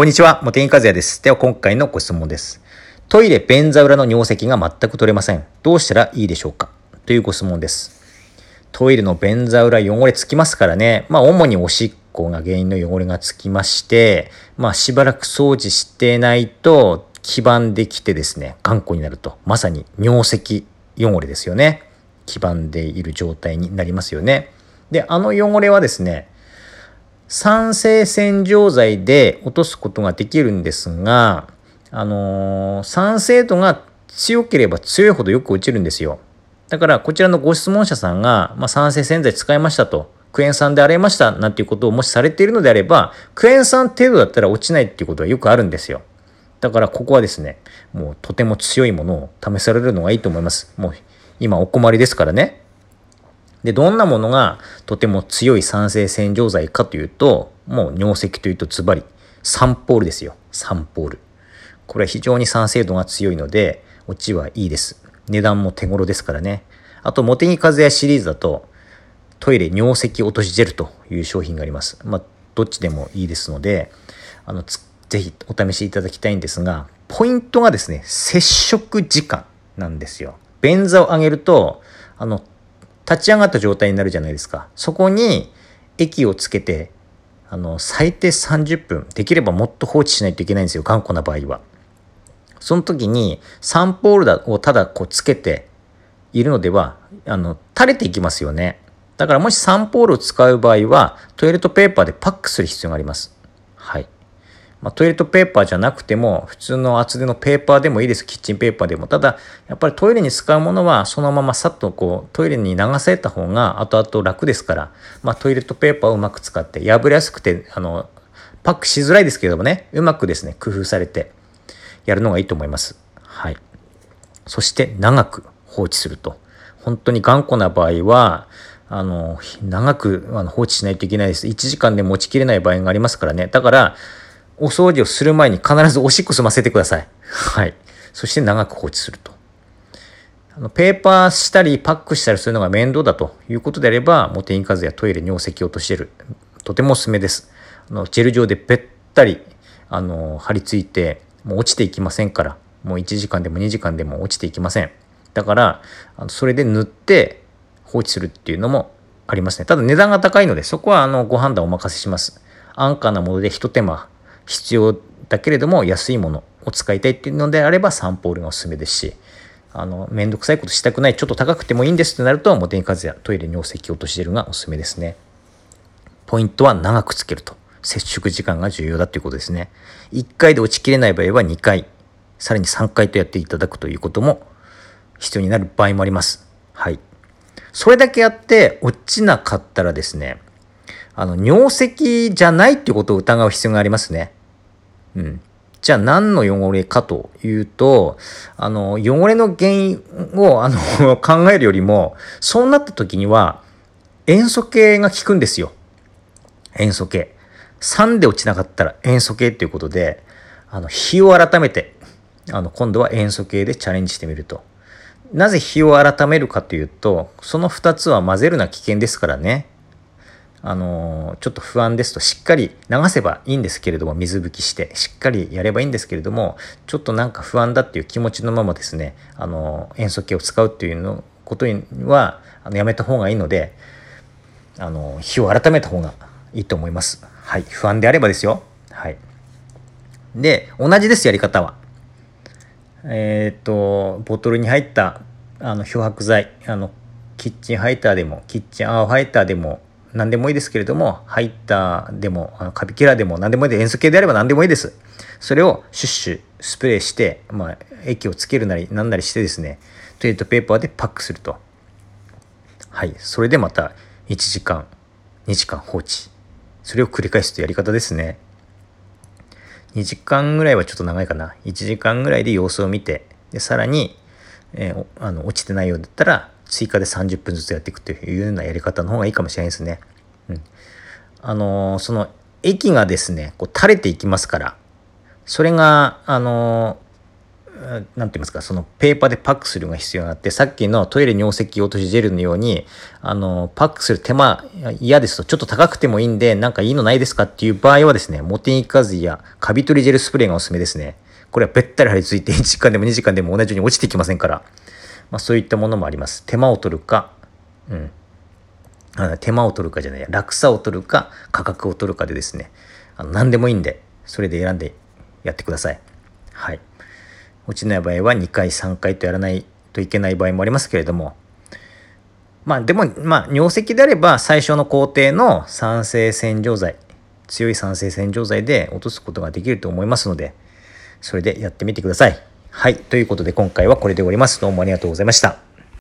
こんにちは、茂木和也です。では今回のご質問です。トイレ便座裏の尿石が全く取れません。どうしたらいいでしょうか？というご質問です。トイレの便座裏汚れつきますからね。まあ主におしっこが原因の汚れがつきまして、まあしばらく掃除してないと黄ばんできてですね、頑固になると。まさに尿石汚れですよね。黄ばんでいる状態になりますよね。で、あの汚れはですね、酸性洗浄剤で落とすことができるんですが、あのー、酸性度が強ければ強いほどよく落ちるんですよ。だからこちらのご質問者さんが、まあ、酸性洗剤使いましたと、クエン酸で洗いましたなんていうことをもしされているのであれば、クエン酸程度だったら落ちないっていうことはよくあるんですよ。だからここはですね、もうとても強いものを試されるのがいいと思います。もう今お困りですからね。で、どんなものがとても強い酸性洗浄剤かというと、もう尿石というとズバリ、サンポールですよ。サンポール。これは非常に酸性度が強いので、落ちはいいです。値段も手頃ですからね。あと、モテギカズヤシリーズだと、トイレ尿石落としジェルという商品があります。まあ、どっちでもいいですので、あの、ぜひお試しいただきたいんですが、ポイントがですね、接触時間なんですよ。便座を上げると、あの、立ち上がった状態になるじゃないですか。そこに液をつけて、あの、最低30分、できればもっと放置しないといけないんですよ、頑固な場合は。その時に、サンポールをただこうつけているのでは、あの、垂れていきますよね。だからもしサンポールを使う場合は、トイレットペーパーでパックする必要があります。はい。まあ、トイレットペーパーじゃなくても、普通の厚手のペーパーでもいいです。キッチンペーパーでも。ただ、やっぱりトイレに使うものは、そのままさっとこう、トイレに流された方が後々楽ですから、まあ、トイレットペーパーをうまく使って、破れやすくて、あの、パックしづらいですけれどもね、うまくですね、工夫されて、やるのがいいと思います。はい。そして、長く放置すると。本当に頑固な場合は、あの、長くあの放置しないといけないです。1時間で持ちきれない場合がありますからね。だから、お掃除をする前に必ずおしっこ済ませてください。はい。そして長く放置すると。あのペーパーしたりパックしたりするのが面倒だということであれば、モテインカズやトイレ尿石を落としてる。とてもおすすめです。あのジェル状でべったりあの貼り付いて、もう落ちていきませんから、もう1時間でも2時間でも落ちていきません。だから、あのそれで塗って放置するっていうのもありますね。ただ値段が高いので、そこはあのご判断お任せします。安価なもので一手間必要だけれども安いものを使いたいっていうのであればサンポールがおすすめですしあのめんどくさいことしたくないちょっと高くてもいいんですってなるとモテニカズやトイレ尿石落としジェルがおすすめですね。ポイントは長くつけると。接触時間が重要だということですね。1回で落ちきれない場合は2回。さらに3回とやっていただくということも必要になる場合もあります。はい。それだけやって落ちなかったらですねあの尿石じゃないっていうことを疑う必要がありますね。うん。じゃあ何の汚れかというと、あの、汚れの原因をあの 考えるよりも、そうなった時には、塩素系が効くんですよ。塩素系。3で落ちなかったら塩素系っていうことで、あの、日を改めて、あの、今度は塩素系でチャレンジしてみると。なぜ日を改めるかというと、その2つは混ぜるな危険ですからね。あのちょっと不安ですとしっかり流せばいいんですけれども水拭きしてしっかりやればいいんですけれどもちょっとなんか不安だっていう気持ちのままですねあの塩素系を使うっていうのことにはあのやめた方がいいのであの日を改めた方がいいと思います。はい、不安であればですよ。はい。で同じですやり方は。えっ、とボトルに入ったあの漂白剤あのキッチンハイターでもキッチンアーハイターでも何でもいいですけれども、入ったでも、あのカビキラーでも何でもいいで、塩素系であれば何でもいいです。それをシュッシュスプレーして、まあ、液をつけるなり何なりしてですね、トイレットペーパーでパックすると。はい。それでまた1時間、2時間放置。それを繰り返すとやり方ですね。2時間ぐらいはちょっと長いかな。1時間ぐらいで様子を見て、で、さらに、えー、あの落ちてないようだったら、追加で30分ずつやっていくというようなやり方の方がいいかもしれないですね。うん。あのー、その液がですね、こう垂れていきますから、それが、あのなんて言いますか、そのペーパーでパックするのが必要があって、さっきのトイレ尿石落としジェルのように、あの、パックする手間嫌ですと、ちょっと高くてもいいんで、なんかいいのないですかっていう場合はですね、モテニカズやカビ取りジェルスプレーがおすすめですね。これはべったり貼り付いて1時間でも2時間でも同じように落ちてきませんから。まあそういったものもあります。手間を取るか、うん。手間を取るかじゃないや、楽さを取るか、価格を取るかでですね、あの何でもいいんで、それで選んでやってください。はい。落ちない場合は2回3回とやらないといけない場合もありますけれどもまあでもまあ尿石であれば最初の工程の酸性洗浄剤強い酸性洗浄剤で落とすことができると思いますのでそれでやってみてください。はい。ということで今回はこれで終わります。どうもありがとうございました。